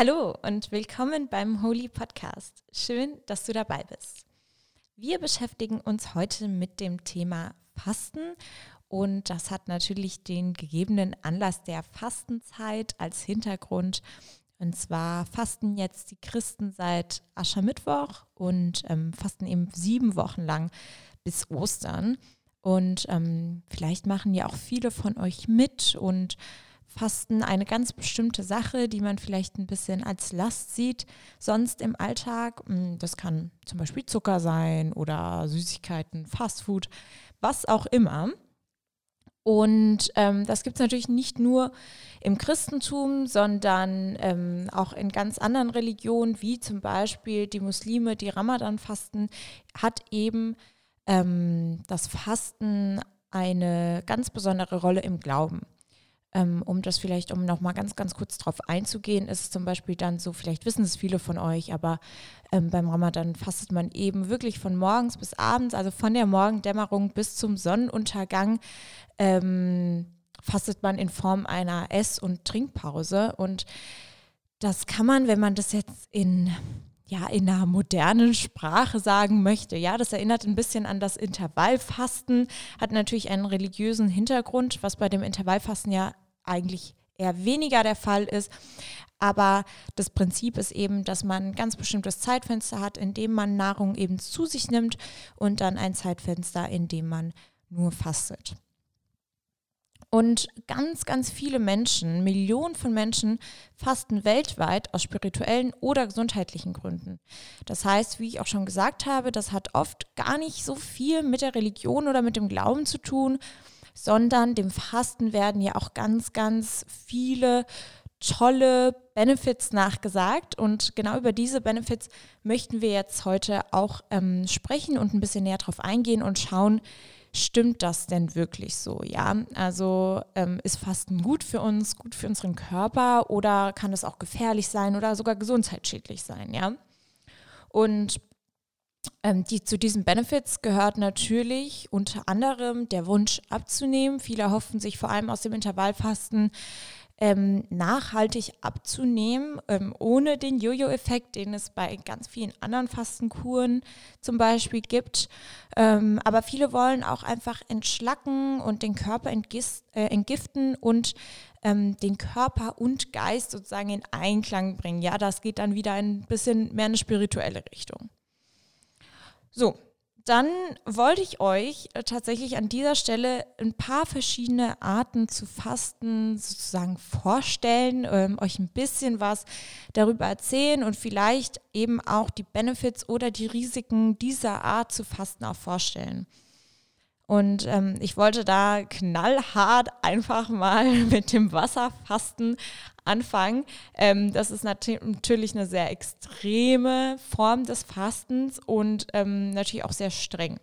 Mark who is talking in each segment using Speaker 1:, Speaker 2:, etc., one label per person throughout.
Speaker 1: Hallo und willkommen beim Holy Podcast. Schön, dass du dabei bist. Wir beschäftigen uns heute mit dem Thema Fasten und das hat natürlich den gegebenen Anlass der Fastenzeit als Hintergrund. Und zwar fasten jetzt die Christen seit Aschermittwoch und ähm, fasten eben sieben Wochen lang bis Ostern. Und ähm, vielleicht machen ja auch viele von euch mit und fasten eine ganz bestimmte Sache, die man vielleicht ein bisschen als Last sieht, sonst im Alltag. Hm, das kann zum Beispiel Zucker sein oder Süßigkeiten, Fastfood, was auch immer. Und ähm, das gibt es natürlich nicht nur im Christentum, sondern ähm, auch in ganz anderen Religionen, wie zum Beispiel die Muslime, die Ramadan fasten, hat eben ähm, das Fasten eine ganz besondere Rolle im Glauben. Ähm, um das vielleicht, um nochmal ganz, ganz kurz drauf einzugehen, ist zum Beispiel dann so, vielleicht wissen es viele von euch, aber ähm, beim Ramadan fastet man eben wirklich von morgens bis abends, also von der Morgendämmerung bis zum Sonnenuntergang, ähm, fastet man in Form einer Ess- und Trinkpause. Und das kann man, wenn man das jetzt in ja, in einer modernen Sprache sagen möchte. Ja, das erinnert ein bisschen an das Intervallfasten, hat natürlich einen religiösen Hintergrund, was bei dem Intervallfasten ja eigentlich eher weniger der Fall ist. Aber das Prinzip ist eben, dass man ein ganz bestimmtes Zeitfenster hat, in dem man Nahrung eben zu sich nimmt und dann ein Zeitfenster, in dem man nur fastet. Und ganz, ganz viele Menschen, Millionen von Menschen fasten weltweit aus spirituellen oder gesundheitlichen Gründen. Das heißt, wie ich auch schon gesagt habe, das hat oft gar nicht so viel mit der Religion oder mit dem Glauben zu tun, sondern dem Fasten werden ja auch ganz, ganz viele tolle Benefits nachgesagt. Und genau über diese Benefits möchten wir jetzt heute auch ähm, sprechen und ein bisschen näher drauf eingehen und schauen, stimmt das denn wirklich so? Ja, also ähm, ist Fasten gut für uns, gut für unseren Körper oder kann es auch gefährlich sein oder sogar gesundheitsschädlich sein? Ja, und ähm, die, zu diesen Benefits gehört natürlich unter anderem der Wunsch abzunehmen. Viele hoffen sich vor allem aus dem Intervallfasten ähm, nachhaltig abzunehmen, ähm, ohne den Jojo-Effekt, den es bei ganz vielen anderen Fastenkuren zum Beispiel gibt. Ähm, aber viele wollen auch einfach entschlacken und den Körper äh, entgiften und ähm, den Körper und Geist sozusagen in Einklang bringen. Ja, das geht dann wieder ein bisschen mehr in eine spirituelle Richtung. So, dann wollte ich euch äh, tatsächlich an dieser Stelle ein paar verschiedene Arten zu fasten sozusagen vorstellen, ähm, euch ein bisschen was darüber erzählen und vielleicht eben auch die Benefits oder die Risiken dieser Art zu fasten auch vorstellen. Und ähm, ich wollte da knallhart einfach mal mit dem Wasserfasten anfangen. Ähm, das ist nat natürlich eine sehr extreme Form des Fastens und ähm, natürlich auch sehr streng.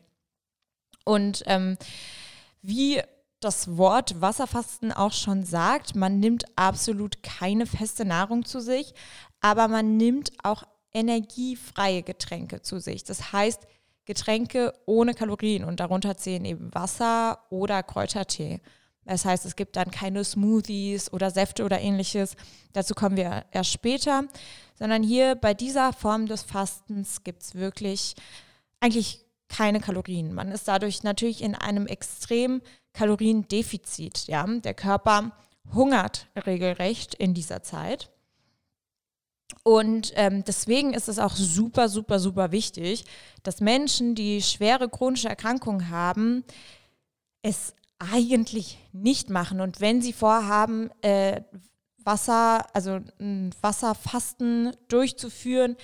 Speaker 1: Und ähm, wie das Wort Wasserfasten auch schon sagt, man nimmt absolut keine feste Nahrung zu sich, aber man nimmt auch energiefreie Getränke zu sich. Das heißt, Getränke ohne Kalorien und darunter zählen eben Wasser oder Kräutertee. Das heißt, es gibt dann keine Smoothies oder Säfte oder ähnliches. Dazu kommen wir erst später. Sondern hier bei dieser Form des Fastens gibt es wirklich eigentlich keine Kalorien. Man ist dadurch natürlich in einem extrem Kaloriendefizit. Ja? Der Körper hungert regelrecht in dieser Zeit. Und ähm, deswegen ist es auch super, super, super wichtig, dass Menschen, die schwere chronische Erkrankungen haben, es eigentlich nicht machen. Und wenn sie vorhaben, äh, Wasser, also ein Wasserfasten durchzuführen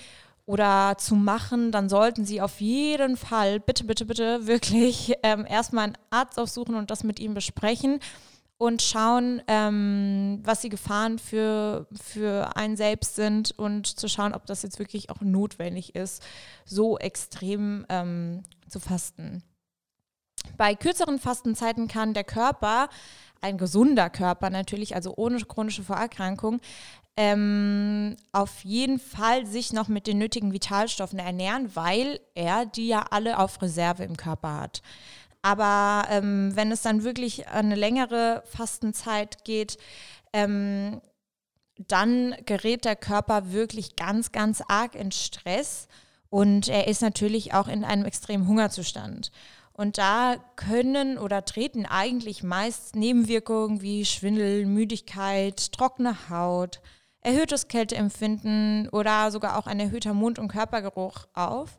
Speaker 1: oder zu machen, dann sollten sie auf jeden Fall bitte, bitte, bitte wirklich ähm, erstmal einen Arzt aufsuchen und das mit ihm besprechen und schauen, ähm, was die Gefahren für, für einen selbst sind und zu schauen, ob das jetzt wirklich auch notwendig ist, so extrem ähm, zu fasten. Bei kürzeren Fastenzeiten kann der Körper, ein gesunder Körper natürlich, also ohne chronische Vorerkrankung, ähm, auf jeden Fall sich noch mit den nötigen Vitalstoffen ernähren, weil er die ja alle auf Reserve im Körper hat. Aber ähm, wenn es dann wirklich eine längere Fastenzeit geht, ähm, dann gerät der Körper wirklich ganz, ganz arg in Stress und er ist natürlich auch in einem extremen Hungerzustand. Und da können oder treten eigentlich meist Nebenwirkungen wie Schwindel, Müdigkeit, trockene Haut, erhöhtes Kälteempfinden oder sogar auch ein erhöhter Mund- und Körpergeruch auf.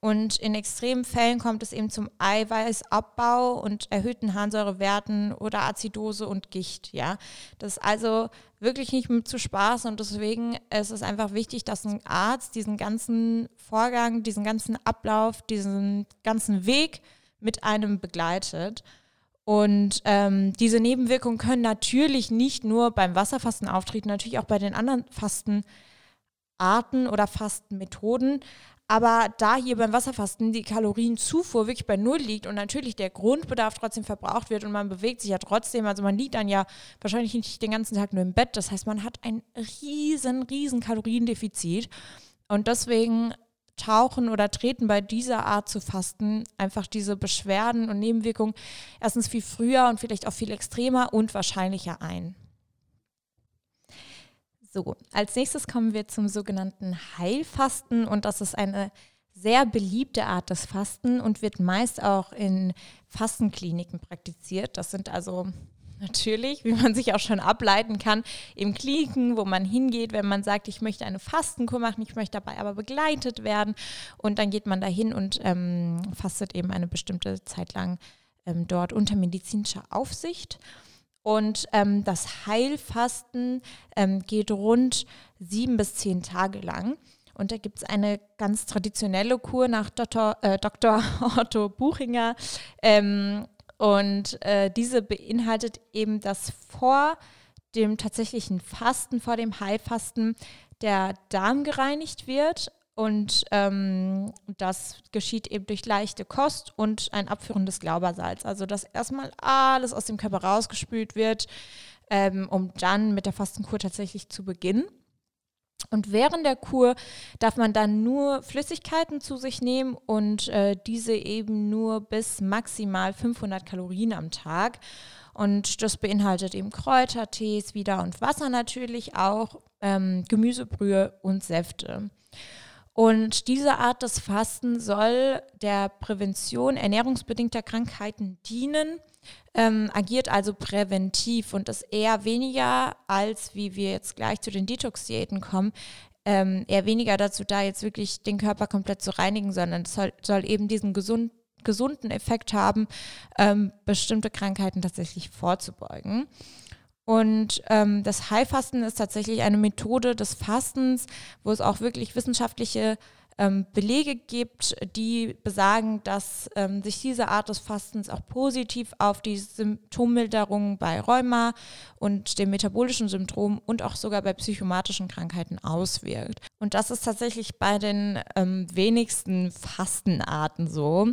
Speaker 1: Und in extremen Fällen kommt es eben zum Eiweißabbau und erhöhten Harnsäurewerten oder Azidose und Gicht. Ja, das ist also wirklich nicht mit zu Spaß und deswegen ist es einfach wichtig, dass ein Arzt diesen ganzen Vorgang, diesen ganzen Ablauf, diesen ganzen Weg mit einem begleitet. Und ähm, diese Nebenwirkungen können natürlich nicht nur beim Wasserfasten auftreten, natürlich auch bei den anderen Fastenarten oder Fastenmethoden. Aber da hier beim Wasserfasten die Kalorienzufuhr wirklich bei Null liegt und natürlich der Grundbedarf trotzdem verbraucht wird und man bewegt sich ja trotzdem, also man liegt dann ja wahrscheinlich nicht den ganzen Tag nur im Bett. Das heißt, man hat ein riesen, riesen Kaloriendefizit. Und deswegen tauchen oder treten bei dieser Art zu fasten einfach diese Beschwerden und Nebenwirkungen erstens viel früher und vielleicht auch viel extremer und wahrscheinlicher ein. So, als nächstes kommen wir zum sogenannten Heilfasten und das ist eine sehr beliebte Art des Fasten und wird meist auch in Fastenkliniken praktiziert. Das sind also natürlich, wie man sich auch schon ableiten kann, im Kliniken, wo man hingeht, wenn man sagt, ich möchte eine Fastenkur machen, ich möchte dabei aber begleitet werden. Und dann geht man dahin und ähm, fastet eben eine bestimmte Zeit lang ähm, dort unter medizinischer Aufsicht. Und ähm, das Heilfasten ähm, geht rund sieben bis zehn Tage lang. Und da gibt es eine ganz traditionelle Kur nach Dr. Äh, Dr. Otto Buchinger. Ähm, und äh, diese beinhaltet eben, dass vor dem tatsächlichen Fasten, vor dem Heilfasten, der Darm gereinigt wird. Und ähm, das geschieht eben durch leichte Kost und ein Abführen des Glaubersalz. Also dass erstmal alles aus dem Körper rausgespült wird, ähm, um dann mit der Fastenkur tatsächlich zu beginnen. Und während der Kur darf man dann nur Flüssigkeiten zu sich nehmen und äh, diese eben nur bis maximal 500 Kalorien am Tag. Und das beinhaltet eben Kräutertees wieder und Wasser natürlich auch, ähm, Gemüsebrühe und Säfte. Und diese Art des Fasten soll der Prävention ernährungsbedingter Krankheiten dienen ähm, agiert also präventiv und ist eher weniger als, wie wir jetzt gleich zu den Detox-Diäten kommen, ähm, eher weniger dazu da, jetzt wirklich den Körper komplett zu reinigen, sondern es soll, soll eben diesen gesund, gesunden Effekt haben, ähm, bestimmte Krankheiten tatsächlich vorzubeugen. Und ähm, das Heilfasten ist tatsächlich eine Methode des Fastens, wo es auch wirklich wissenschaftliche ähm, Belege gibt, die besagen, dass ähm, sich diese Art des Fastens auch positiv auf die Symptommilderung bei Rheuma und dem metabolischen Syndrom und auch sogar bei psychomatischen Krankheiten auswirkt. Und das ist tatsächlich bei den ähm, wenigsten Fastenarten so.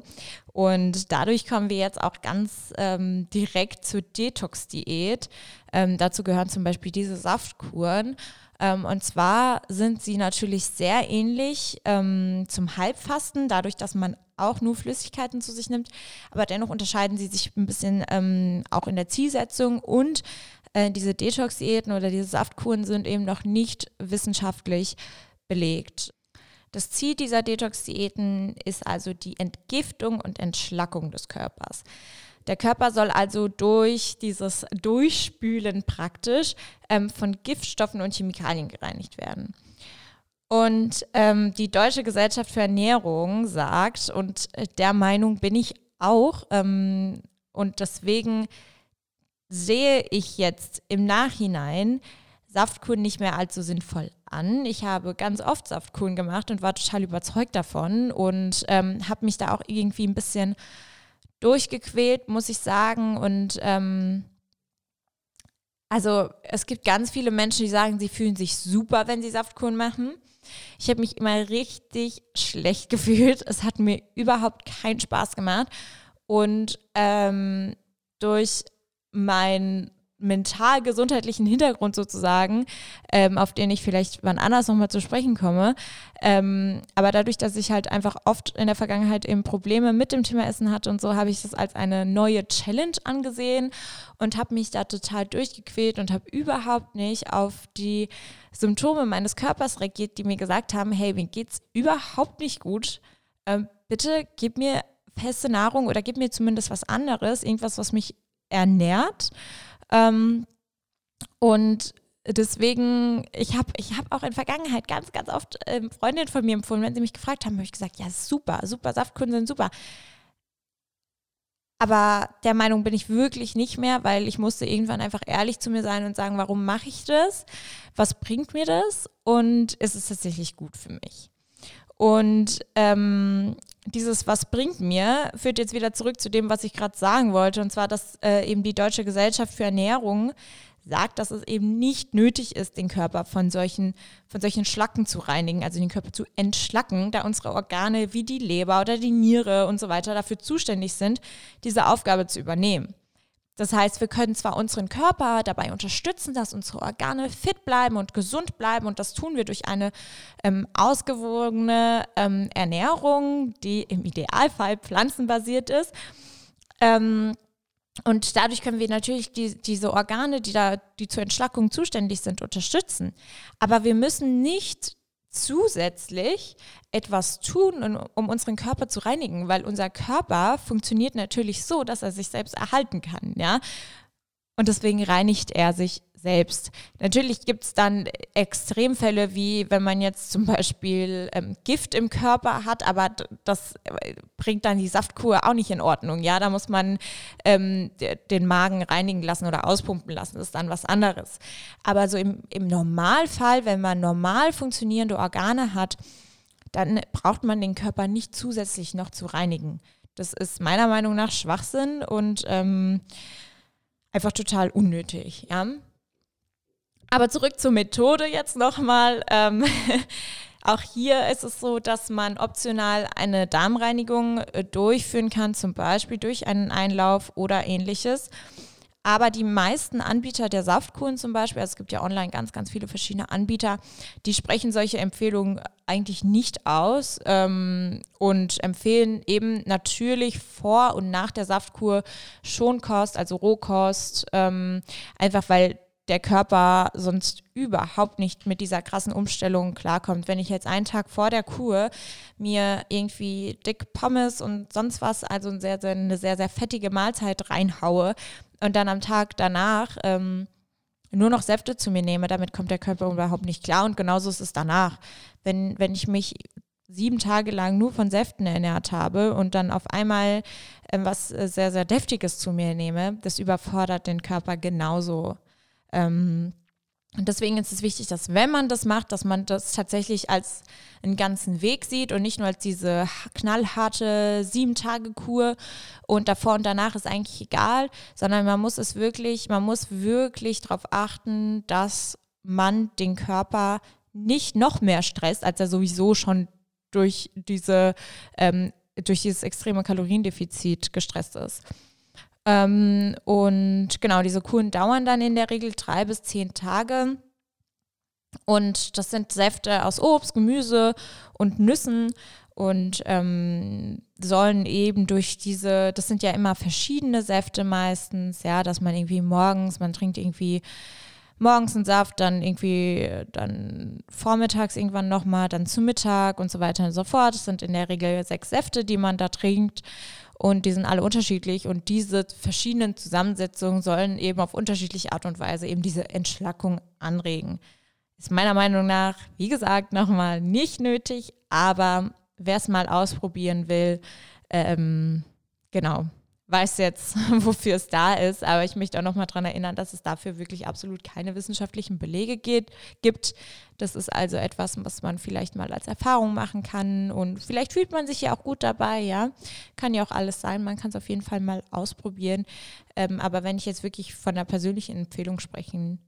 Speaker 1: Und dadurch kommen wir jetzt auch ganz ähm, direkt zur Detox-Diät. Ähm, dazu gehören zum Beispiel diese Saftkuren. Ähm, und zwar sind sie natürlich sehr ähnlich ähm, zum Halbfasten, dadurch, dass man auch nur Flüssigkeiten zu sich nimmt. Aber dennoch unterscheiden sie sich ein bisschen ähm, auch in der Zielsetzung und äh, diese Detox-Diäten oder diese Saftkuren sind eben noch nicht wissenschaftlich belegt. Das Ziel dieser Detox-Diäten ist also die Entgiftung und Entschlackung des Körpers. Der Körper soll also durch dieses Durchspülen praktisch ähm, von Giftstoffen und Chemikalien gereinigt werden. Und ähm, die Deutsche Gesellschaft für Ernährung sagt, und äh, der Meinung bin ich auch, ähm, und deswegen sehe ich jetzt im Nachhinein Saftkuren nicht mehr allzu sinnvoll an. Ich habe ganz oft Saftkuren gemacht und war total überzeugt davon und ähm, habe mich da auch irgendwie ein bisschen durchgequält, muss ich sagen. Und ähm, also es gibt ganz viele Menschen, die sagen, sie fühlen sich super, wenn sie Saftkuren machen. Ich habe mich immer richtig schlecht gefühlt. Es hat mir überhaupt keinen Spaß gemacht. Und ähm, durch mein mental-gesundheitlichen Hintergrund sozusagen, ähm, auf den ich vielleicht wann anders nochmal zu sprechen komme. Ähm, aber dadurch, dass ich halt einfach oft in der Vergangenheit eben Probleme mit dem Thema Essen hatte und so, habe ich das als eine neue Challenge angesehen und habe mich da total durchgequält und habe überhaupt nicht auf die Symptome meines Körpers reagiert, die mir gesagt haben, hey, mir geht's überhaupt nicht gut. Ähm, bitte gib mir feste Nahrung oder gib mir zumindest was anderes, irgendwas, was mich ernährt. Ähm, und deswegen, ich habe ich hab auch in Vergangenheit ganz, ganz oft ähm, Freundinnen von mir empfohlen, wenn sie mich gefragt haben, habe ich gesagt, ja, super, super, Saftkuchen sind super. Aber der Meinung bin ich wirklich nicht mehr, weil ich musste irgendwann einfach ehrlich zu mir sein und sagen, warum mache ich das? Was bringt mir das? Und ist es tatsächlich gut für mich? Und ähm, dieses Was bringt mir führt jetzt wieder zurück zu dem, was ich gerade sagen wollte, und zwar, dass äh, eben die Deutsche Gesellschaft für Ernährung sagt, dass es eben nicht nötig ist, den Körper von solchen, von solchen Schlacken zu reinigen, also den Körper zu entschlacken, da unsere Organe wie die Leber oder die Niere und so weiter dafür zuständig sind, diese Aufgabe zu übernehmen. Das heißt, wir können zwar unseren Körper dabei unterstützen, dass unsere Organe fit bleiben und gesund bleiben und das tun wir durch eine ähm, ausgewogene ähm, Ernährung, die im Idealfall pflanzenbasiert ist. Ähm, und dadurch können wir natürlich die, diese Organe, die da, die zur Entschlackung zuständig sind, unterstützen. Aber wir müssen nicht zusätzlich etwas tun, um unseren Körper zu reinigen, weil unser Körper funktioniert natürlich so, dass er sich selbst erhalten kann, ja. Und deswegen reinigt er sich selbst. Natürlich gibt es dann Extremfälle, wie wenn man jetzt zum Beispiel ähm, Gift im Körper hat, aber das äh, bringt dann die Saftkur auch nicht in Ordnung. Ja, da muss man ähm, den Magen reinigen lassen oder auspumpen lassen. Das ist dann was anderes. Aber so im, im Normalfall, wenn man normal funktionierende Organe hat, dann braucht man den Körper nicht zusätzlich noch zu reinigen. Das ist meiner Meinung nach Schwachsinn und ähm, einfach total unnötig. Ja? Aber zurück zur Methode jetzt nochmal. Ähm, auch hier ist es so, dass man optional eine Darmreinigung äh, durchführen kann, zum Beispiel durch einen Einlauf oder ähnliches. Aber die meisten Anbieter der Saftkuren zum Beispiel, also es gibt ja online ganz, ganz viele verschiedene Anbieter, die sprechen solche Empfehlungen eigentlich nicht aus ähm, und empfehlen eben natürlich vor und nach der Saftkur Schonkost, also Rohkost, ähm, einfach weil der Körper sonst überhaupt nicht mit dieser krassen Umstellung klarkommt. Wenn ich jetzt einen Tag vor der Kur mir irgendwie dick Pommes und sonst was, also eine sehr, sehr, eine sehr, sehr fettige Mahlzeit reinhaue und dann am Tag danach ähm, nur noch Säfte zu mir nehme, damit kommt der Körper überhaupt nicht klar und genauso ist es danach. Wenn, wenn ich mich sieben Tage lang nur von Säften ernährt habe und dann auf einmal äh, was sehr, sehr Deftiges zu mir nehme, das überfordert den Körper genauso. Ähm, und deswegen ist es wichtig, dass wenn man das macht, dass man das tatsächlich als einen ganzen Weg sieht und nicht nur als diese knallharte Sieben-Tage-Kur und davor und danach ist eigentlich egal, sondern man muss es wirklich, man muss wirklich darauf achten, dass man den Körper nicht noch mehr stresst, als er sowieso schon durch diese ähm, durch dieses extreme Kaloriendefizit gestresst ist. Ähm, und genau, diese Kuren dauern dann in der Regel drei bis zehn Tage. Und das sind Säfte aus Obst, Gemüse und Nüssen und ähm, sollen eben durch diese, das sind ja immer verschiedene Säfte meistens, ja, dass man irgendwie morgens, man trinkt irgendwie morgens einen Saft, dann irgendwie dann vormittags irgendwann nochmal, dann zu Mittag und so weiter und so fort. Das sind in der Regel sechs Säfte, die man da trinkt und die sind alle unterschiedlich. Und diese verschiedenen Zusammensetzungen sollen eben auf unterschiedliche Art und Weise eben diese Entschlackung anregen. Ist meiner Meinung nach, wie gesagt, nochmal nicht nötig, aber wer es mal ausprobieren will, ähm, genau, weiß jetzt, wofür es da ist, aber ich möchte auch noch mal daran erinnern, dass es dafür wirklich absolut keine wissenschaftlichen Belege geht, gibt. Das ist also etwas, was man vielleicht mal als Erfahrung machen kann und vielleicht fühlt man sich ja auch gut dabei, ja. Kann ja auch alles sein, man kann es auf jeden Fall mal ausprobieren. Ähm, aber wenn ich jetzt wirklich von einer persönlichen Empfehlung sprechen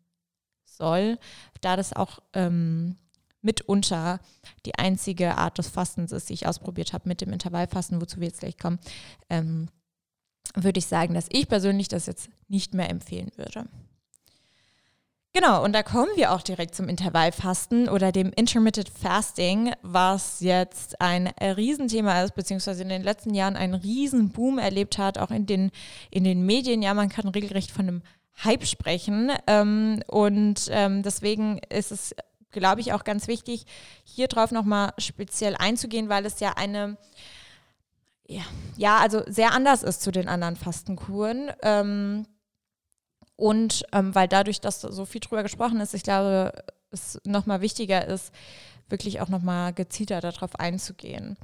Speaker 1: soll, da das auch ähm, mitunter die einzige Art des Fastens ist, die ich ausprobiert habe mit dem Intervallfasten, wozu wir jetzt gleich kommen, ähm, würde ich sagen, dass ich persönlich das jetzt nicht mehr empfehlen würde. Genau, und da kommen wir auch direkt zum Intervallfasten oder dem Intermittent Fasting, was jetzt ein Riesenthema ist, beziehungsweise in den letzten Jahren einen Riesenboom erlebt hat, auch in den, in den Medien. Ja, man kann regelrecht von einem Hype sprechen. Ähm, und ähm, deswegen ist es, glaube ich, auch ganz wichtig, hier drauf nochmal speziell einzugehen, weil es ja eine ja, ja, also sehr anders ist zu den anderen Fastenkuren. Ähm, und ähm, weil dadurch, dass so viel drüber gesprochen ist, ich glaube, es nochmal wichtiger ist, wirklich auch nochmal gezielter darauf einzugehen.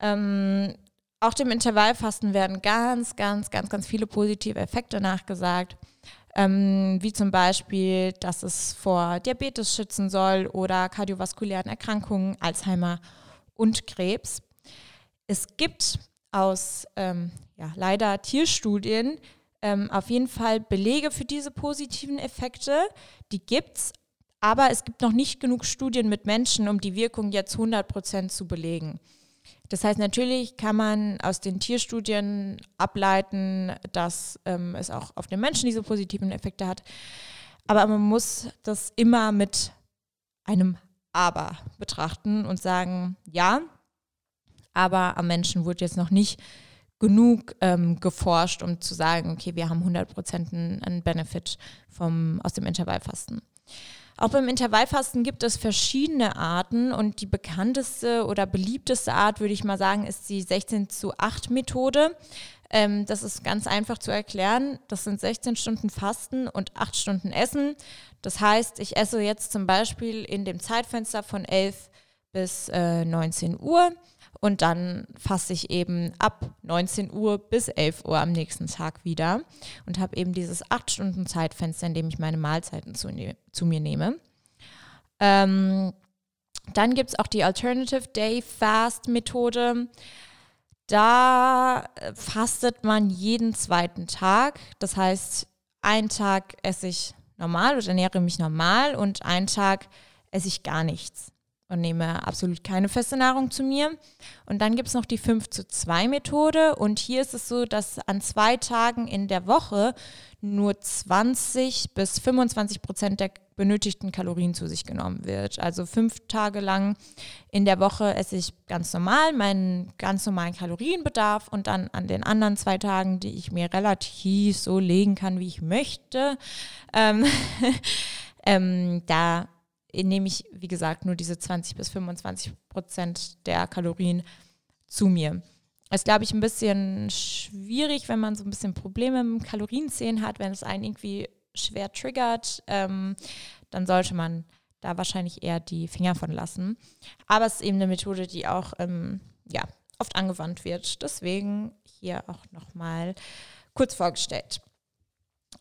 Speaker 1: Ähm, auch dem Intervallfasten werden ganz, ganz, ganz, ganz viele positive Effekte nachgesagt, ähm, wie zum Beispiel, dass es vor Diabetes schützen soll oder kardiovaskulären Erkrankungen, Alzheimer und Krebs. Es gibt aus ähm, ja, leider Tierstudien ähm, auf jeden Fall Belege für diese positiven Effekte. Die gibt es, aber es gibt noch nicht genug Studien mit Menschen, um die Wirkung jetzt 100 Prozent zu belegen. Das heißt, natürlich kann man aus den Tierstudien ableiten, dass ähm, es auch auf den Menschen diese positiven Effekte hat. Aber man muss das immer mit einem Aber betrachten und sagen, ja, aber am Menschen wurde jetzt noch nicht genug ähm, geforscht, um zu sagen, okay, wir haben 100% einen Benefit vom, aus dem Intervallfasten. Auch beim Intervallfasten gibt es verschiedene Arten und die bekannteste oder beliebteste Art, würde ich mal sagen, ist die 16 zu 8 Methode. Ähm, das ist ganz einfach zu erklären. Das sind 16 Stunden Fasten und 8 Stunden Essen. Das heißt, ich esse jetzt zum Beispiel in dem Zeitfenster von 11 bis äh, 19 Uhr und dann fasse ich eben ab 19 Uhr bis 11 Uhr am nächsten Tag wieder und habe eben dieses 8-Stunden-Zeitfenster, in dem ich meine Mahlzeiten zu, ne zu mir nehme. Ähm, dann gibt es auch die Alternative Day Fast Methode. Da äh, fastet man jeden zweiten Tag. Das heißt, einen Tag esse ich normal oder ernähre mich normal und einen Tag esse ich gar nichts und nehme absolut keine feste Nahrung zu mir. Und dann gibt es noch die 5 zu 2 Methode. Und hier ist es so, dass an zwei Tagen in der Woche nur 20 bis 25 Prozent der benötigten Kalorien zu sich genommen wird. Also fünf Tage lang in der Woche esse ich ganz normal meinen ganz normalen Kalorienbedarf und dann an den anderen zwei Tagen, die ich mir relativ so legen kann, wie ich möchte, ähm, ähm, da nehme ich, wie gesagt, nur diese 20 bis 25 Prozent der Kalorien zu mir. Das ist, glaube ich, ein bisschen schwierig, wenn man so ein bisschen Probleme mit Kalorienzählen hat, wenn es einen irgendwie schwer triggert, ähm, dann sollte man da wahrscheinlich eher die Finger von lassen. Aber es ist eben eine Methode, die auch ähm, ja, oft angewandt wird. Deswegen hier auch nochmal kurz vorgestellt.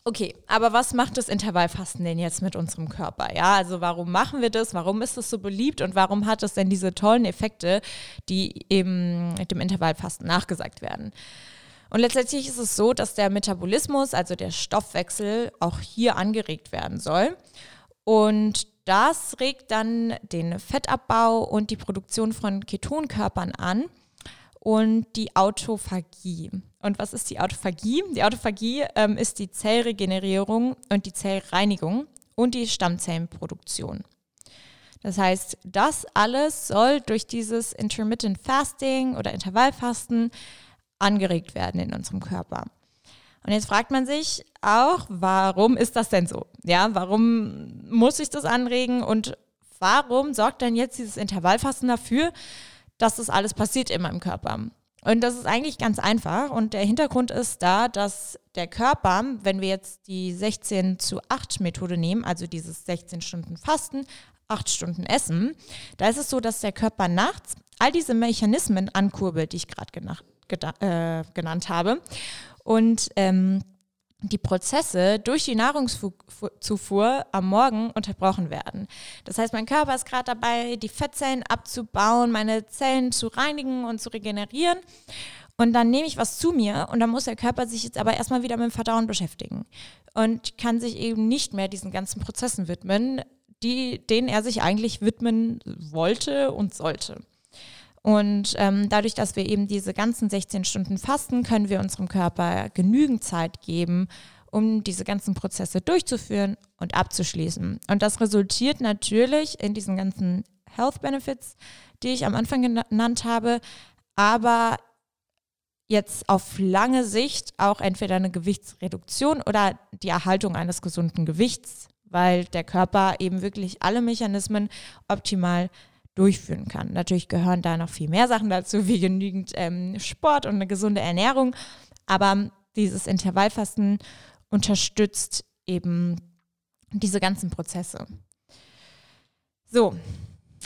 Speaker 1: Okay, aber was macht das Intervallfasten denn jetzt mit unserem Körper? Ja, also warum machen wir das? Warum ist es so beliebt und warum hat es denn diese tollen Effekte, die mit dem Intervallfasten nachgesagt werden? Und letztendlich ist es so, dass der Metabolismus, also der Stoffwechsel, auch hier angeregt werden soll. Und das regt dann den Fettabbau und die Produktion von Ketonkörpern an und die Autophagie. Und was ist die Autophagie? Die Autophagie ähm, ist die Zellregenerierung und die Zellreinigung und die Stammzellenproduktion. Das heißt, das alles soll durch dieses Intermittent Fasting oder Intervallfasten angeregt werden in unserem Körper. Und jetzt fragt man sich auch, warum ist das denn so? Ja, warum muss ich das anregen und warum sorgt denn jetzt dieses Intervallfasten dafür, dass das alles passiert in meinem Körper. Und das ist eigentlich ganz einfach. Und der Hintergrund ist da, dass der Körper, wenn wir jetzt die 16 zu 8 Methode nehmen, also dieses 16 Stunden Fasten, 8 Stunden Essen, da ist es so, dass der Körper nachts all diese Mechanismen ankurbelt, die ich gerade äh, genannt habe. Und ähm, die Prozesse durch die Nahrungszufuhr am Morgen unterbrochen werden. Das heißt, mein Körper ist gerade dabei, die Fettzellen abzubauen, meine Zellen zu reinigen und zu regenerieren. Und dann nehme ich was zu mir und dann muss der Körper sich jetzt aber erstmal wieder mit dem Verdauen beschäftigen und kann sich eben nicht mehr diesen ganzen Prozessen widmen, die, denen er sich eigentlich widmen wollte und sollte. Und ähm, dadurch, dass wir eben diese ganzen 16 Stunden fasten, können wir unserem Körper genügend Zeit geben, um diese ganzen Prozesse durchzuführen und abzuschließen. Und das resultiert natürlich in diesen ganzen Health Benefits, die ich am Anfang genannt habe, aber jetzt auf lange Sicht auch entweder eine Gewichtsreduktion oder die Erhaltung eines gesunden Gewichts, weil der Körper eben wirklich alle Mechanismen optimal durchführen kann. Natürlich gehören da noch viel mehr Sachen dazu, wie genügend ähm, Sport und eine gesunde Ernährung, aber dieses Intervallfasten unterstützt eben diese ganzen Prozesse. So,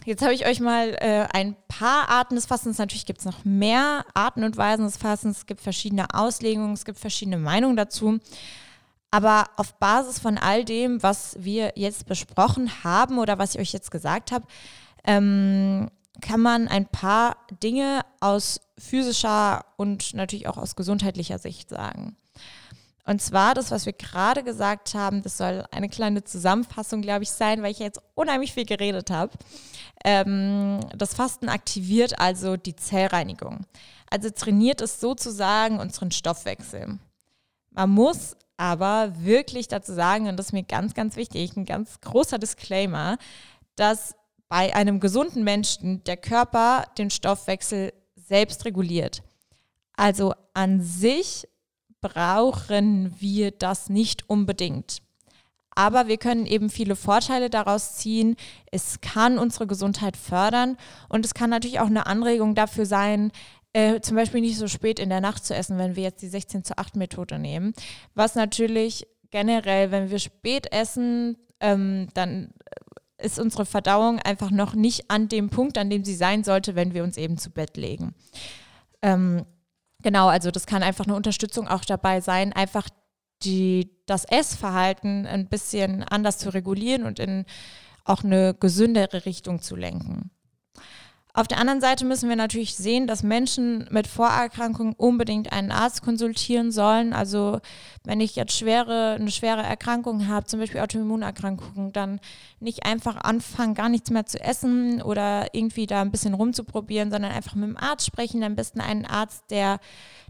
Speaker 1: Jetzt habe ich euch mal äh, ein paar Arten des Fastens. Natürlich gibt es noch mehr Arten und Weisen des Fastens. Es gibt verschiedene Auslegungen, es gibt verschiedene Meinungen dazu. Aber auf Basis von all dem, was wir jetzt besprochen haben oder was ich euch jetzt gesagt habe, ähm, kann man ein paar Dinge aus physischer und natürlich auch aus gesundheitlicher Sicht sagen. Und zwar das, was wir gerade gesagt haben, das soll eine kleine Zusammenfassung, glaube ich, sein, weil ich jetzt unheimlich viel geredet habe. Ähm, das Fasten aktiviert also die Zellreinigung. Also trainiert es sozusagen unseren Stoffwechsel. Man muss aber wirklich dazu sagen, und das ist mir ganz, ganz wichtig, ein ganz großer Disclaimer, dass bei einem gesunden Menschen der Körper den Stoffwechsel selbst reguliert. Also an sich brauchen wir das nicht unbedingt. Aber wir können eben viele Vorteile daraus ziehen. Es kann unsere Gesundheit fördern und es kann natürlich auch eine Anregung dafür sein, äh, zum Beispiel nicht so spät in der Nacht zu essen, wenn wir jetzt die 16 zu 8 Methode nehmen. Was natürlich generell, wenn wir spät essen, ähm, dann ist unsere Verdauung einfach noch nicht an dem Punkt, an dem sie sein sollte, wenn wir uns eben zu Bett legen. Ähm, Genau, also das kann einfach eine Unterstützung auch dabei sein, einfach die, das Essverhalten ein bisschen anders zu regulieren und in auch eine gesündere Richtung zu lenken. Auf der anderen Seite müssen wir natürlich sehen, dass Menschen mit Vorerkrankungen unbedingt einen Arzt konsultieren sollen. Also wenn ich jetzt schwere, eine schwere Erkrankung habe, zum Beispiel Autoimmunerkrankungen, dann nicht einfach anfangen, gar nichts mehr zu essen oder irgendwie da ein bisschen rumzuprobieren, sondern einfach mit dem Arzt sprechen. Am besten einen Arzt, der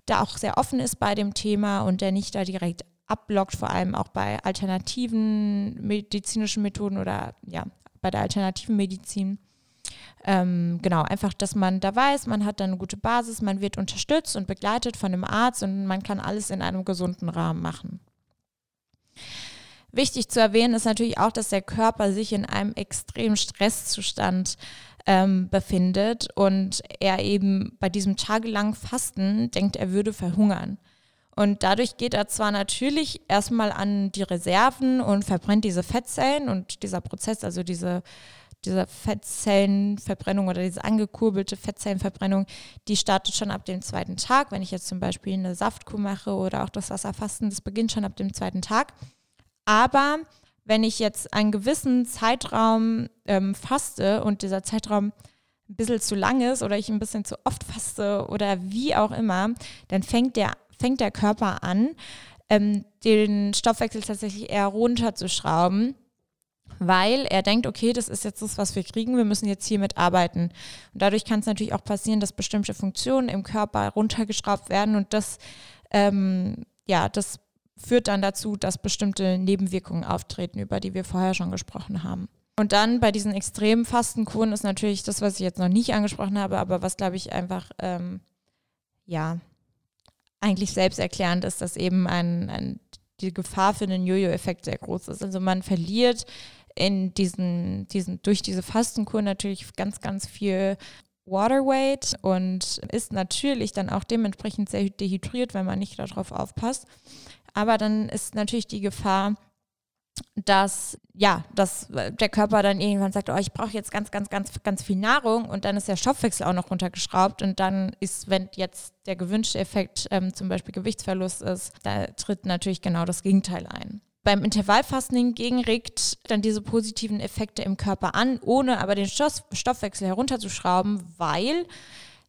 Speaker 1: da auch sehr offen ist bei dem Thema und der nicht da direkt abblockt, vor allem auch bei alternativen medizinischen Methoden oder ja, bei der alternativen Medizin. Ähm, genau, einfach, dass man da weiß, man hat da eine gute Basis, man wird unterstützt und begleitet von einem Arzt und man kann alles in einem gesunden Rahmen machen. Wichtig zu erwähnen ist natürlich auch, dass der Körper sich in einem extremen Stresszustand ähm, befindet und er eben bei diesem tagelangen Fasten denkt, er würde verhungern. Und dadurch geht er zwar natürlich erstmal an die Reserven und verbrennt diese Fettzellen und dieser Prozess, also diese diese Fettzellenverbrennung oder diese angekurbelte Fettzellenverbrennung, die startet schon ab dem zweiten Tag. Wenn ich jetzt zum Beispiel eine Saftkur mache oder auch das Wasserfasten, das beginnt schon ab dem zweiten Tag. Aber wenn ich jetzt einen gewissen Zeitraum ähm, faste und dieser Zeitraum ein bisschen zu lang ist oder ich ein bisschen zu oft faste oder wie auch immer, dann fängt der, fängt der Körper an, ähm, den Stoffwechsel tatsächlich eher runterzuschrauben weil er denkt, okay, das ist jetzt das, was wir kriegen, wir müssen jetzt hiermit arbeiten. Und dadurch kann es natürlich auch passieren, dass bestimmte Funktionen im Körper runtergeschraubt werden und das, ähm, ja, das führt dann dazu, dass bestimmte Nebenwirkungen auftreten, über die wir vorher schon gesprochen haben. Und dann bei diesen extremen Fastenkuren ist natürlich das, was ich jetzt noch nicht angesprochen habe, aber was, glaube ich, einfach, ähm, ja, eigentlich selbsterklärend ist, dass eben ein, ein, die Gefahr für den Jojo-Effekt sehr groß ist. Also man verliert in diesen, diesen, durch diese Fastenkur natürlich ganz, ganz viel Waterweight und ist natürlich dann auch dementsprechend sehr dehydriert, wenn man nicht darauf aufpasst. Aber dann ist natürlich die Gefahr, dass ja, dass der Körper dann irgendwann sagt, oh, ich brauche jetzt ganz, ganz, ganz, ganz viel Nahrung und dann ist der Stoffwechsel auch noch runtergeschraubt und dann ist, wenn jetzt der gewünschte Effekt ähm, zum Beispiel Gewichtsverlust ist, da tritt natürlich genau das Gegenteil ein. Beim Intervallfasten hingegen regt dann diese positiven Effekte im Körper an, ohne aber den Stoff Stoffwechsel herunterzuschrauben, weil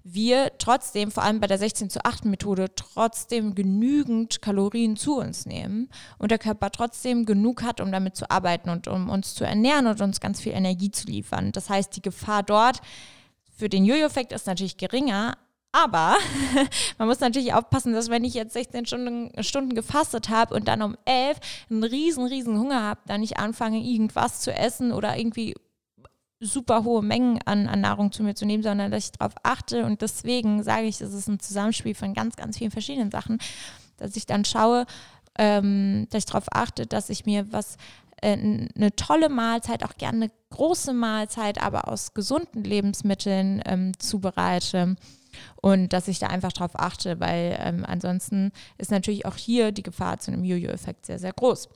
Speaker 1: wir trotzdem, vor allem bei der 16 zu 8 Methode, trotzdem genügend Kalorien zu uns nehmen und der Körper trotzdem genug hat, um damit zu arbeiten und um uns zu ernähren und uns ganz viel Energie zu liefern. Das heißt, die Gefahr dort für den Jojo-Effekt ist natürlich geringer, Aber man muss natürlich aufpassen, dass wenn ich jetzt 16 Stunden, Stunden gefastet habe und dann um 11 einen riesen, riesen Hunger habe, dann nicht anfange, irgendwas zu essen oder irgendwie super hohe Mengen an, an Nahrung zu mir zu nehmen, sondern dass ich darauf achte. Und deswegen sage ich, es ist ein Zusammenspiel von ganz, ganz vielen verschiedenen Sachen, dass ich dann schaue, ähm, dass ich darauf achte, dass ich mir was äh, eine tolle Mahlzeit, auch gerne eine große Mahlzeit, aber aus gesunden Lebensmitteln ähm, zubereite. Und dass ich da einfach drauf achte, weil ähm, ansonsten ist natürlich auch hier die Gefahr zu einem Jojo-Effekt sehr, sehr groß.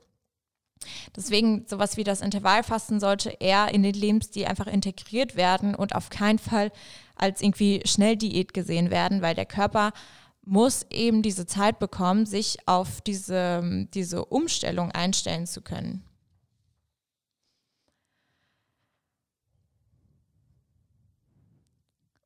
Speaker 1: Deswegen sowas wie das Intervallfasten sollte eher in den Lebensstil einfach integriert werden und auf keinen Fall als irgendwie Schnelldiät gesehen werden, weil der Körper muss eben diese Zeit bekommen, sich auf diese, diese Umstellung einstellen zu können.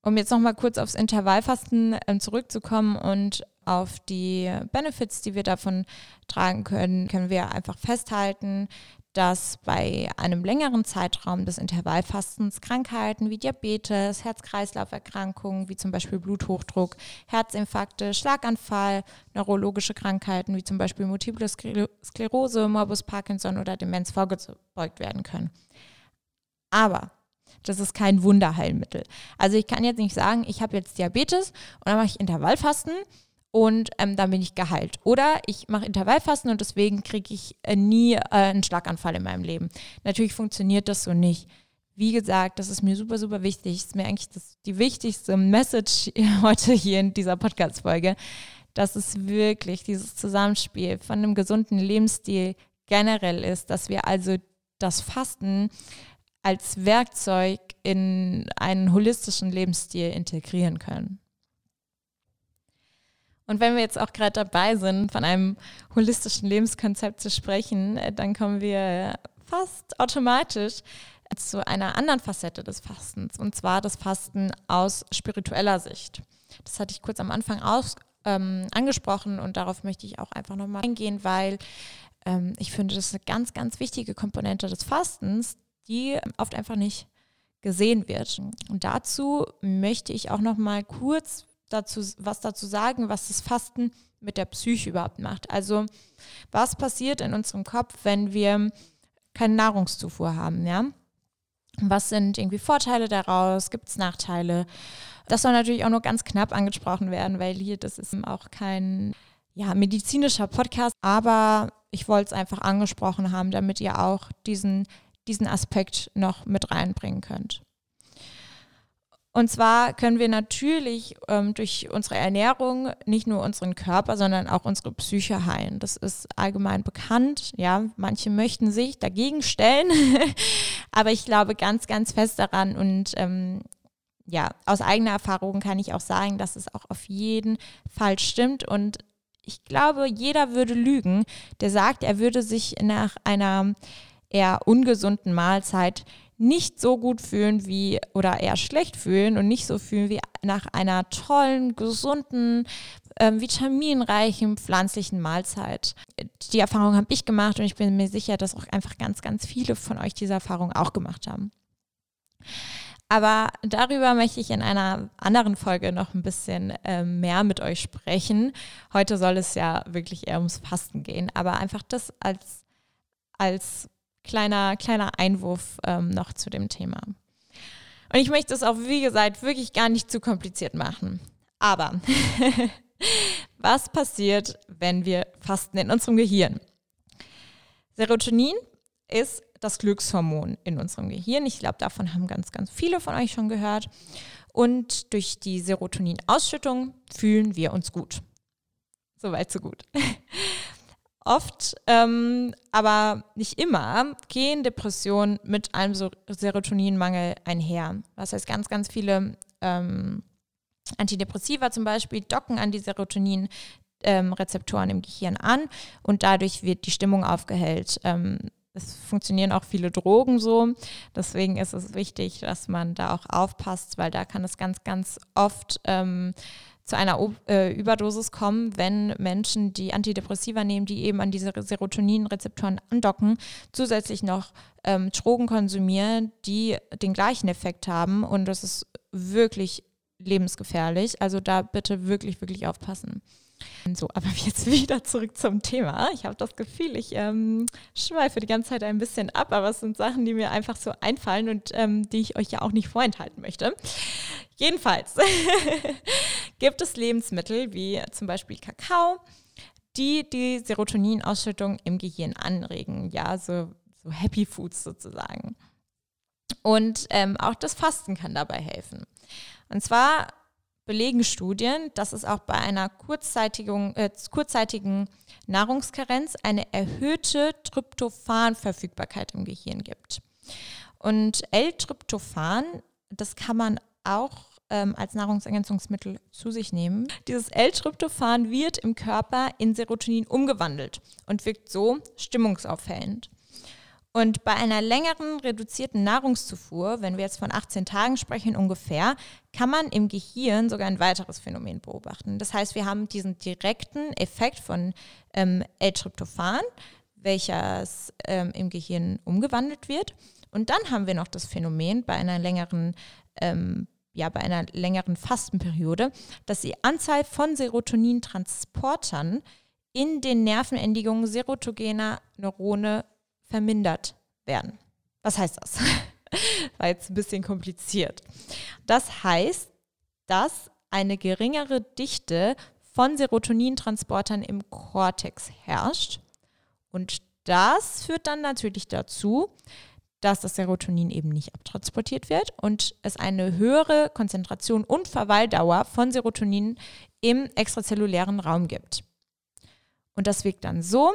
Speaker 1: Um jetzt nochmal kurz aufs Intervallfasten äh, zurückzukommen und auf die Benefits, die wir davon tragen können, können wir einfach festhalten, dass bei einem längeren Zeitraum des Intervallfastens Krankheiten wie Diabetes, Herz-Kreislauf-Erkrankungen wie zum Beispiel Bluthochdruck, Herzinfarkte, Schlaganfall, neurologische Krankheiten wie zum Beispiel Multiple Sklerose, Morbus Parkinson oder Demenz vorgebeugt werden können. Aber das ist kein Wunderheilmittel. Also ich kann jetzt nicht sagen, ich habe jetzt Diabetes und dann mache ich Intervallfasten und ähm, dann bin ich geheilt. Oder ich mache Intervallfasten und deswegen kriege ich äh, nie äh, einen Schlaganfall in meinem Leben. Natürlich funktioniert das so nicht. Wie gesagt, das ist mir super, super wichtig. Das ist mir eigentlich das, die wichtigste Message heute hier in dieser Podcast-Folge, dass es wirklich dieses Zusammenspiel von einem gesunden Lebensstil generell ist, dass wir also das Fasten als Werkzeug in einen holistischen Lebensstil integrieren können. Und wenn wir jetzt auch gerade dabei sind, von einem holistischen Lebenskonzept zu sprechen, äh, dann kommen wir fast automatisch zu einer anderen Facette des Fastens, und zwar das Fasten aus spiritueller Sicht. Das hatte ich kurz am Anfang aus, ähm, angesprochen und darauf möchte ich auch einfach nochmal eingehen, weil ähm, ich finde, das ist eine ganz, ganz wichtige Komponente des Fastens, die oft einfach nicht gesehen wird. Und dazu möchte ich auch nochmal kurz dazu, was dazu sagen, was das Fasten mit der Psyche überhaupt macht. Also was passiert in unserem Kopf, wenn wir keine Nahrungszufuhr haben, ja? Was sind irgendwie Vorteile daraus? Gibt es Nachteile? Das soll natürlich auch nur ganz knapp angesprochen werden, weil hier das ist auch kein ja, medizinischer Podcast, aber ich wollte es einfach angesprochen haben, damit ihr auch diesen, diesen Aspekt noch mit reinbringen könnt. Und zwar können wir natürlich ähm, durch unsere Ernährung nicht nur unseren Körper, sondern auch unsere Psyche heilen. Das ist allgemein bekannt. Ja, manche möchten sich dagegen stellen, aber ich glaube ganz, ganz fest daran und ähm, ja, aus eigener Erfahrung kann ich auch sagen, dass es auch auf jeden Fall stimmt und ich glaube, jeder würde lügen, der sagt, er würde sich nach einer eher ungesunden Mahlzeit nicht so gut fühlen wie oder eher schlecht fühlen und nicht so fühlen wie nach einer tollen, gesunden, äh, vitaminreichen pflanzlichen Mahlzeit. Die Erfahrung habe ich gemacht und ich bin mir sicher, dass auch einfach ganz, ganz viele von euch diese Erfahrung auch gemacht haben. Aber darüber möchte ich in einer anderen Folge noch ein bisschen äh, mehr mit euch sprechen. Heute soll es ja wirklich eher ums Fasten gehen, aber einfach das als, als kleiner, kleiner Einwurf ähm, noch zu dem Thema. Und ich möchte es auch, wie gesagt, wirklich gar nicht zu kompliziert machen. Aber was passiert, wenn wir fasten in unserem Gehirn? Serotonin ist das Glückshormon in unserem Gehirn. Ich glaube, davon haben ganz, ganz viele von euch schon gehört. Und durch die Serotoninausschüttung fühlen wir uns gut. Soweit, so gut. Oft, ähm, aber nicht immer, gehen Depressionen mit einem Serotoninmangel einher. Das heißt, ganz, ganz viele ähm, Antidepressiva zum Beispiel docken an die Serotonin-Rezeptoren ähm, im Gehirn an und dadurch wird die Stimmung aufgehellt. Ähm, es funktionieren auch viele Drogen so. Deswegen ist es wichtig, dass man da auch aufpasst, weil da kann es ganz, ganz oft ähm, zu einer äh, Überdosis kommen, wenn Menschen, die Antidepressiva nehmen, die eben an diese Serotoninrezeptoren andocken, zusätzlich noch ähm, Drogen konsumieren, die den gleichen Effekt haben. Und das ist wirklich lebensgefährlich. Also da bitte wirklich, wirklich aufpassen. So, aber jetzt wieder zurück zum Thema. Ich habe das Gefühl, ich ähm, schweife die ganze Zeit ein bisschen ab, aber es sind Sachen, die mir einfach so einfallen und ähm, die ich euch ja auch nicht vorenthalten möchte. Jedenfalls gibt es Lebensmittel wie zum Beispiel Kakao, die die Serotoninausschüttung im Gehirn anregen. Ja, so, so Happy Foods sozusagen. Und ähm, auch das Fasten kann dabei helfen. Und zwar belegen Studien, dass es auch bei einer kurzzeitigen, äh, kurzzeitigen Nahrungskarenz eine erhöhte Tryptophan-Verfügbarkeit im Gehirn gibt. Und L-Tryptophan, das kann man auch ähm, als Nahrungsergänzungsmittel zu sich nehmen. Dieses L-Tryptophan wird im Körper in Serotonin umgewandelt und wirkt so stimmungsaufhellend. Und bei einer längeren reduzierten Nahrungszufuhr, wenn wir jetzt von 18 Tagen sprechen ungefähr, kann man im Gehirn sogar ein weiteres Phänomen beobachten. Das heißt, wir haben diesen direkten Effekt von ähm, L-Tryptophan, welches ähm, im Gehirn umgewandelt wird. Und dann haben wir noch das Phänomen bei einer längeren ähm, ja, bei einer längeren Fastenperiode, dass die Anzahl von Serotonintransportern in den Nervenendigungen serotogener Neurone vermindert werden. Was heißt das? War jetzt ein bisschen kompliziert. Das heißt, dass eine geringere Dichte von Serotonintransportern im Kortex herrscht. Und das führt dann natürlich dazu, dass das Serotonin eben nicht abtransportiert wird und es eine höhere Konzentration und Verweildauer von Serotonin im extrazellulären Raum gibt. Und das wirkt dann so,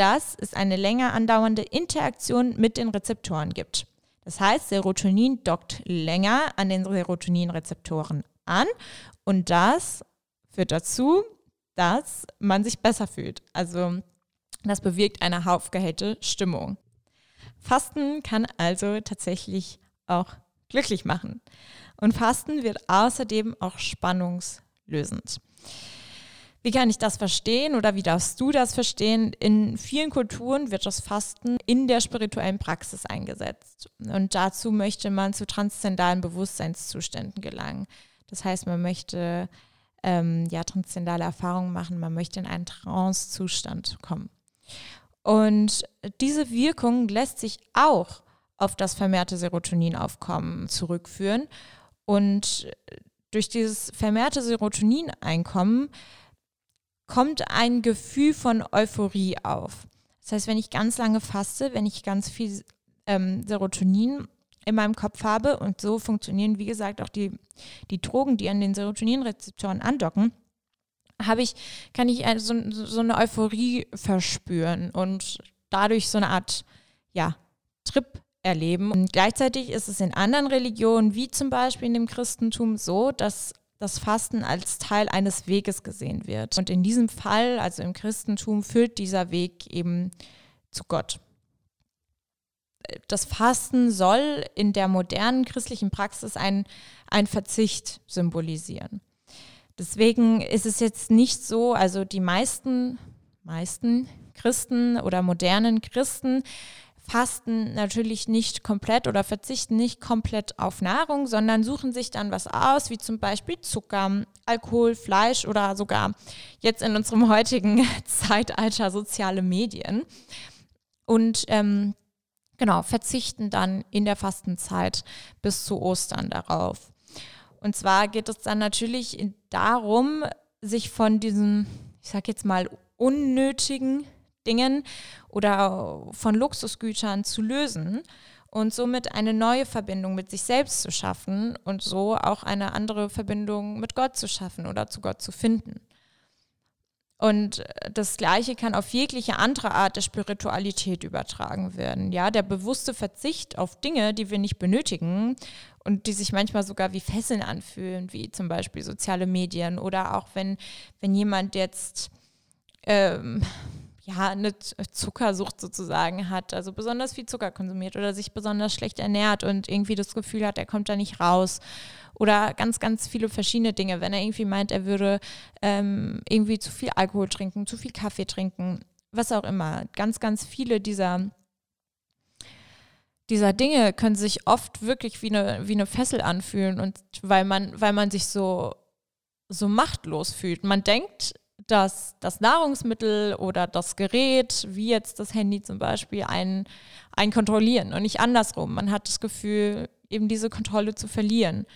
Speaker 1: dass es eine länger andauernde Interaktion mit den Rezeptoren gibt. Das heißt, Serotonin dockt länger an den Serotoninrezeptoren an und das führt dazu, dass man sich besser fühlt. Also das bewirkt eine aufgehellte Stimmung. Fasten kann also tatsächlich auch glücklich machen. Und Fasten wird außerdem auch spannungslösend. Wie kann ich das verstehen oder wie darfst du das verstehen? In vielen Kulturen wird das Fasten in der spirituellen Praxis eingesetzt. Und dazu möchte man zu transzendalen Bewusstseinszuständen gelangen. Das heißt, man möchte ähm, ja transzendale Erfahrungen machen, man möchte in einen Trance-Zustand kommen. Und diese Wirkung lässt sich auch auf das vermehrte Serotoninaufkommen zurückführen. Und durch dieses vermehrte Serotonineinkommen kommt ein Gefühl von Euphorie auf. Das heißt, wenn ich ganz lange faste, wenn ich ganz viel ähm, Serotonin in meinem Kopf habe und so funktionieren, wie gesagt, auch die, die Drogen, die an den Serotoninrezeptoren andocken, habe ich, kann ich so, so eine Euphorie verspüren und dadurch so eine Art, ja, Trip erleben. Und gleichzeitig ist es in anderen Religionen, wie zum Beispiel in dem Christentum, so, dass das Fasten als Teil eines Weges gesehen wird. Und in diesem Fall, also im Christentum, führt dieser Weg eben zu Gott. Das Fasten soll in der modernen christlichen Praxis ein, ein Verzicht symbolisieren. Deswegen ist es jetzt nicht so, also die meisten, meisten Christen oder modernen Christen fasten natürlich nicht komplett oder verzichten nicht komplett auf Nahrung, sondern suchen sich dann was aus, wie zum Beispiel Zucker, Alkohol, Fleisch oder sogar jetzt in unserem heutigen Zeitalter soziale Medien. Und ähm, genau, verzichten dann in der Fastenzeit bis zu Ostern darauf. Und zwar geht es dann natürlich darum, sich von diesen, ich sag jetzt mal, unnötigen Dingen oder von Luxusgütern zu lösen und somit eine neue Verbindung mit sich selbst zu schaffen und so auch eine andere Verbindung mit Gott zu schaffen oder zu Gott zu finden. Und das Gleiche kann auf jegliche andere Art der Spiritualität übertragen werden. Ja, der bewusste Verzicht auf Dinge, die wir nicht benötigen und die sich manchmal sogar wie Fesseln anfühlen, wie zum Beispiel soziale Medien oder auch wenn, wenn jemand jetzt ähm, ja, eine Zuckersucht sozusagen hat, also besonders viel Zucker konsumiert oder sich besonders schlecht ernährt und irgendwie das Gefühl hat, er kommt da nicht raus. Oder ganz, ganz viele verschiedene Dinge, wenn er irgendwie meint, er würde ähm, irgendwie zu viel Alkohol trinken, zu viel Kaffee trinken, was auch immer. Ganz, ganz viele dieser dieser Dinge können sich oft wirklich wie eine, wie eine Fessel anfühlen und weil man, weil man sich so, so machtlos fühlt. Man denkt, dass das Nahrungsmittel oder das Gerät, wie jetzt das Handy zum Beispiel, einen, einen kontrollieren und nicht andersrum. Man hat das Gefühl, eben diese Kontrolle zu verlieren.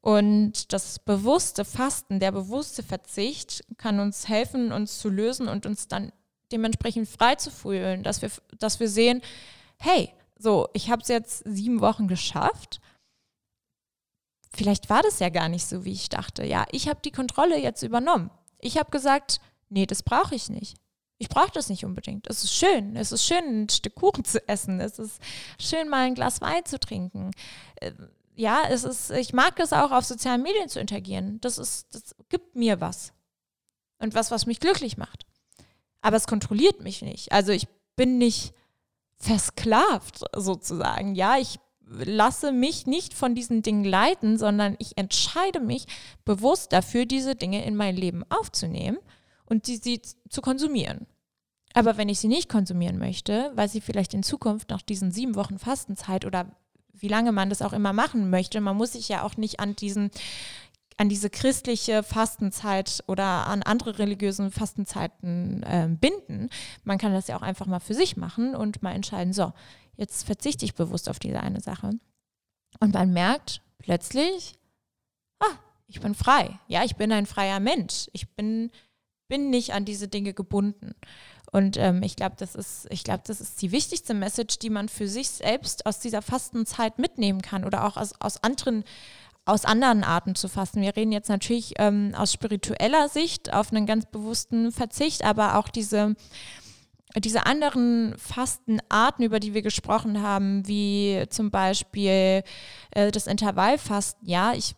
Speaker 1: Und das bewusste Fasten, der bewusste Verzicht kann uns helfen, uns zu lösen und uns dann dementsprechend frei zu fühlen, dass wir, dass wir sehen, hey, so, ich habe es jetzt sieben Wochen geschafft. Vielleicht war das ja gar nicht so, wie ich dachte. Ja, ich habe die Kontrolle jetzt übernommen. Ich habe gesagt, nee, das brauche ich nicht. Ich brauche das nicht unbedingt. Es ist schön. Es ist schön, ein Stück Kuchen zu essen. Es ist schön, mal ein Glas Wein zu trinken. Äh, ja, es ist, ich mag es auch, auf sozialen Medien zu interagieren. Das ist, das gibt mir was. Und was, was mich glücklich macht. Aber es kontrolliert mich nicht. Also ich bin nicht versklavt sozusagen. Ja, ich lasse mich nicht von diesen Dingen leiten, sondern ich entscheide mich bewusst dafür, diese Dinge in mein Leben aufzunehmen und die, sie zu konsumieren. Aber wenn ich sie nicht konsumieren möchte, weil sie vielleicht in Zukunft nach diesen sieben Wochen Fastenzeit oder wie lange man das auch immer machen möchte, man muss sich ja auch nicht an diesen an diese christliche Fastenzeit oder an andere religiösen Fastenzeiten äh, binden. Man kann das ja auch einfach mal für sich machen und mal entscheiden, so, jetzt verzichte ich bewusst auf diese eine Sache. Und man merkt plötzlich, ah, ich bin frei. Ja, ich bin ein freier Mensch. Ich bin, bin nicht an diese Dinge gebunden. Und ähm, ich glaube, das ist, das ist die wichtigste Message, die man für sich selbst aus dieser Fastenzeit mitnehmen kann oder auch aus, aus anderen aus anderen Arten zu fasten. Wir reden jetzt natürlich ähm, aus spiritueller Sicht auf einen ganz bewussten Verzicht, aber auch diese, diese anderen Fastenarten, über die wir gesprochen haben, wie zum Beispiel äh, das Intervallfasten. Ja, ich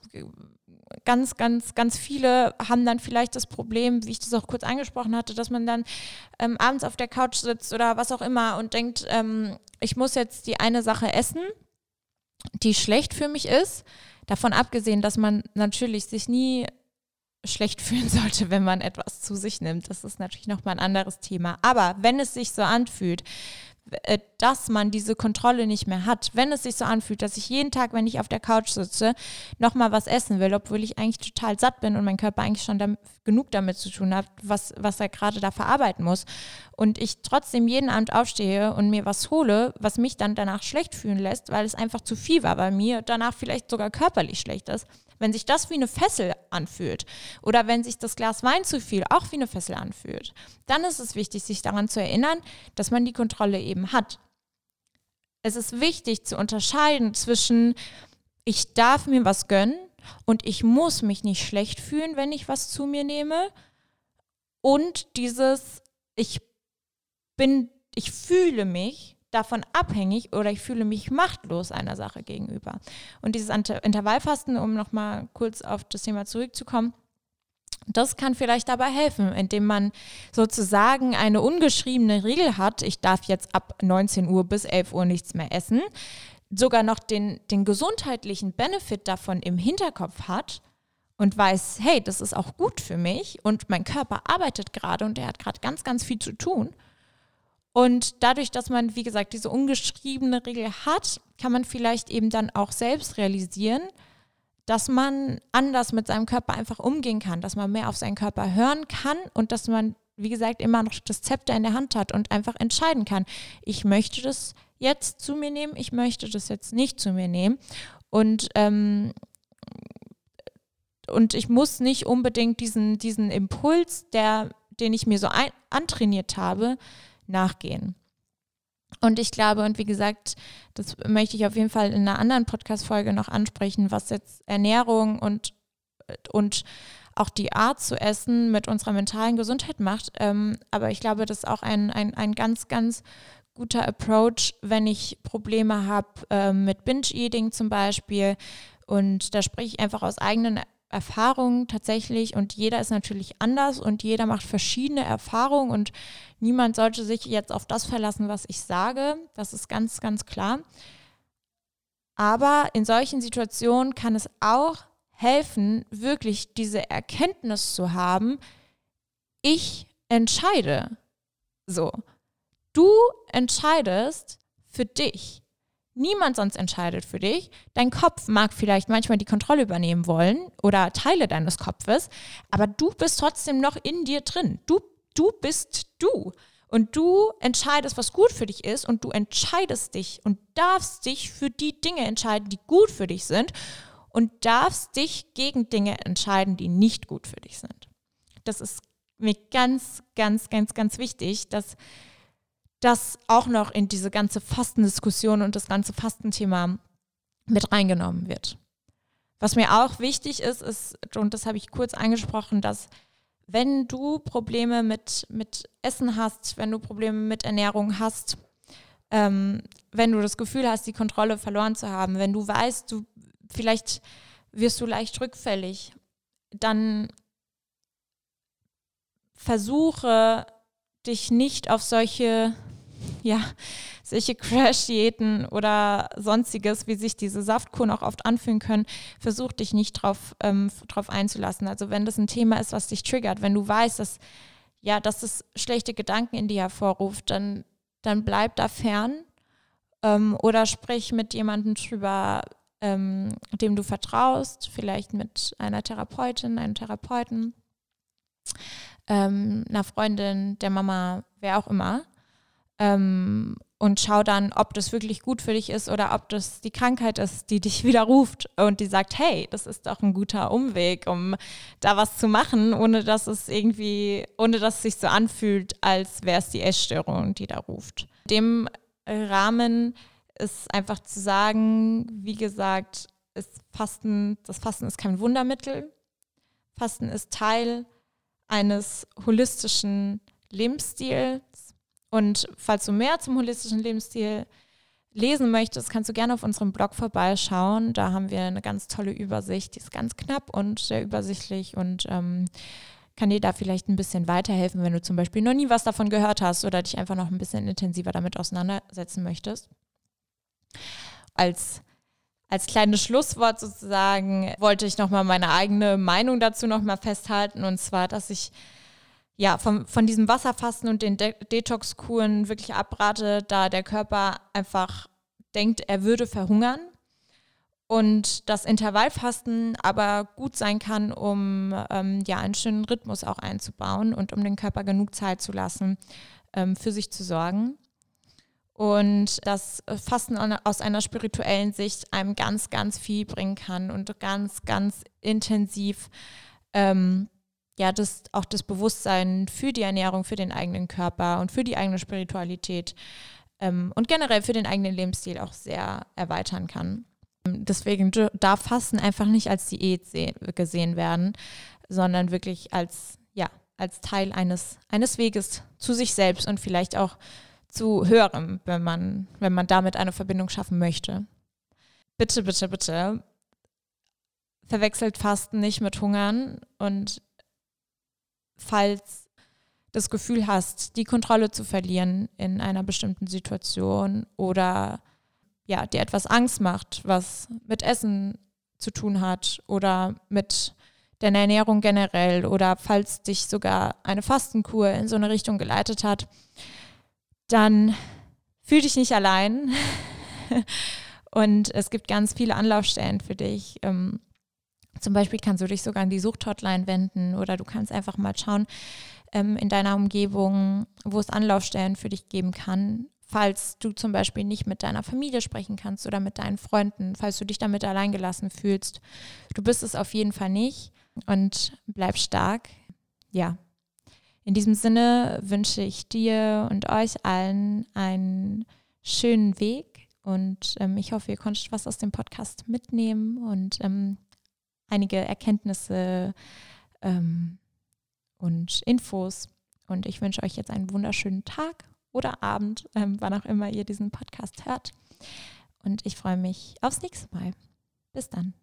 Speaker 1: ganz, ganz, ganz viele haben dann vielleicht das Problem, wie ich das auch kurz angesprochen hatte, dass man dann ähm, abends auf der Couch sitzt oder was auch immer und denkt, ähm, ich muss jetzt die eine Sache essen, die schlecht für mich ist Davon abgesehen, dass man natürlich sich nie schlecht fühlen sollte, wenn man etwas zu sich nimmt. Das ist natürlich nochmal ein anderes Thema. Aber wenn es sich so anfühlt, äh, dass man diese Kontrolle nicht mehr hat. Wenn es sich so anfühlt, dass ich jeden Tag, wenn ich auf der Couch sitze, nochmal was essen will, obwohl ich eigentlich total satt bin und mein Körper eigentlich schon damit, genug damit zu tun hat, was, was er gerade da verarbeiten muss. Und ich trotzdem jeden Abend aufstehe und mir was hole, was mich dann danach schlecht fühlen lässt, weil es einfach zu viel war bei mir, danach vielleicht sogar körperlich schlecht ist wenn sich das wie eine Fessel anfühlt oder wenn sich das Glas Wein zu viel auch wie eine Fessel anfühlt, dann ist es wichtig, sich daran zu erinnern, dass man die Kontrolle eben hat. Es ist wichtig zu unterscheiden zwischen, ich darf mir was gönnen und ich muss mich nicht schlecht fühlen, wenn ich was zu mir nehme und dieses, ich bin, ich fühle mich davon abhängig oder ich fühle mich machtlos einer Sache gegenüber. Und dieses Intervallfasten, um nochmal kurz auf das Thema zurückzukommen, das kann vielleicht dabei helfen, indem man sozusagen eine ungeschriebene Regel hat, ich darf jetzt ab 19 Uhr bis 11 Uhr nichts mehr essen, sogar noch den, den gesundheitlichen Benefit davon im Hinterkopf hat und weiß, hey, das ist auch gut für mich und mein Körper arbeitet gerade und er hat gerade ganz, ganz viel zu tun und dadurch, dass man, wie gesagt, diese ungeschriebene Regel hat, kann man vielleicht eben dann auch selbst realisieren, dass man anders mit seinem Körper einfach umgehen kann, dass man mehr auf seinen Körper hören kann und dass man, wie gesagt, immer noch das Zepter in der Hand hat und einfach entscheiden kann, ich möchte das jetzt zu mir nehmen, ich möchte das jetzt nicht zu mir nehmen. Und, ähm, und ich muss nicht unbedingt diesen, diesen Impuls, der, den ich mir so ein, antrainiert habe, nachgehen. Und ich glaube, und wie gesagt, das möchte ich auf jeden Fall in einer anderen Podcast-Folge noch ansprechen, was jetzt Ernährung und, und auch die Art zu essen mit unserer mentalen Gesundheit macht. Ähm, aber ich glaube, das ist auch ein, ein, ein ganz, ganz guter Approach, wenn ich Probleme habe äh, mit Binge-Eating zum Beispiel. Und da spreche ich einfach aus eigenen Erfahrungen tatsächlich und jeder ist natürlich anders und jeder macht verschiedene Erfahrungen und niemand sollte sich jetzt auf das verlassen, was ich sage. Das ist ganz, ganz klar. Aber in solchen Situationen kann es auch helfen, wirklich diese Erkenntnis zu haben, ich entscheide. So, du entscheidest für dich Niemand sonst entscheidet für dich. Dein Kopf mag vielleicht manchmal die Kontrolle übernehmen wollen oder Teile deines Kopfes, aber du bist trotzdem noch in dir drin. Du, du bist du. Und du entscheidest, was gut für dich ist und du entscheidest dich und darfst dich für die Dinge entscheiden, die gut für dich sind und darfst dich gegen Dinge entscheiden, die nicht gut für dich sind. Das ist mir ganz, ganz, ganz, ganz wichtig, dass das auch noch in diese ganze Fastendiskussion und das ganze Fastenthema mit reingenommen wird. Was mir auch wichtig ist, ist, und das habe ich kurz angesprochen, dass wenn du Probleme mit, mit Essen hast, wenn du Probleme mit Ernährung hast, ähm, wenn du das Gefühl hast, die Kontrolle verloren zu haben, wenn du weißt, du vielleicht wirst du leicht rückfällig, dann versuche dich nicht auf solche ja, solche Crash-Diäten oder sonstiges, wie sich diese Saftkuren auch oft anfühlen können, versuch dich nicht drauf, ähm, drauf einzulassen. Also wenn das ein Thema ist, was dich triggert, wenn du weißt, dass, ja, dass es schlechte Gedanken in dir hervorruft, dann, dann bleib da fern ähm, oder sprich mit jemandem drüber, ähm, dem du vertraust, vielleicht mit einer Therapeutin, einem Therapeuten, ähm, einer Freundin, der Mama, wer auch immer ähm, und schau dann, ob das wirklich gut für dich ist oder ob das die Krankheit ist, die dich wieder ruft und die sagt, hey, das ist doch ein guter Umweg, um da was zu machen, ohne dass es irgendwie, ohne dass es sich so anfühlt, als wäre es die Essstörung, die da ruft. In dem Rahmen ist einfach zu sagen, wie gesagt, ist Fasten, das Fasten ist kein Wundermittel. Fasten ist Teil eines holistischen Lebensstils und falls du mehr zum holistischen Lebensstil lesen möchtest, kannst du gerne auf unserem Blog vorbeischauen. Da haben wir eine ganz tolle Übersicht. Die ist ganz knapp und sehr übersichtlich und ähm, kann dir da vielleicht ein bisschen weiterhelfen, wenn du zum Beispiel noch nie was davon gehört hast oder dich einfach noch ein bisschen intensiver damit auseinandersetzen möchtest. Als als kleines Schlusswort sozusagen wollte ich nochmal meine eigene Meinung dazu nochmal festhalten und zwar, dass ich ja, von, von diesem Wasserfasten und den De Detox-Kuren wirklich abrate, da der Körper einfach denkt, er würde verhungern. Und das Intervallfasten aber gut sein kann, um ähm, ja, einen schönen Rhythmus auch einzubauen und um den Körper genug Zeit zu lassen, ähm, für sich zu sorgen. Und das Fasten aus einer spirituellen Sicht einem ganz, ganz viel bringen kann und ganz, ganz intensiv ähm, ja, das, auch das Bewusstsein für die Ernährung, für den eigenen Körper und für die eigene Spiritualität ähm, und generell für den eigenen Lebensstil auch sehr erweitern kann. Deswegen darf Fasten einfach nicht als Diät gesehen werden, sondern wirklich als, ja, als Teil eines, eines Weges zu sich selbst und vielleicht auch zu höherem, wenn man, wenn man damit eine Verbindung schaffen möchte. Bitte, bitte, bitte verwechselt Fasten nicht mit Hungern und falls das Gefühl hast, die Kontrolle zu verlieren in einer bestimmten Situation oder ja, dir etwas Angst macht, was mit Essen zu tun hat oder mit deiner Ernährung generell oder falls dich sogar eine Fastenkur in so eine Richtung geleitet hat, dann fühl dich nicht allein. Und es gibt ganz viele Anlaufstellen für dich. Ähm, zum Beispiel kannst du dich sogar an die Suchthotline wenden oder du kannst einfach mal schauen ähm, in deiner Umgebung, wo es Anlaufstellen für dich geben kann, falls du zum Beispiel nicht mit deiner Familie sprechen kannst oder mit deinen Freunden, falls du dich damit alleingelassen fühlst. Du bist es auf jeden Fall nicht und bleib stark. Ja. In diesem Sinne wünsche ich dir und euch allen einen schönen Weg und ähm, ich hoffe, ihr konntet was aus dem Podcast mitnehmen und ähm, einige Erkenntnisse ähm, und Infos. Und ich wünsche euch jetzt einen wunderschönen Tag oder Abend, ähm, wann auch immer ihr diesen Podcast hört. Und ich freue mich aufs nächste Mal. Bis dann.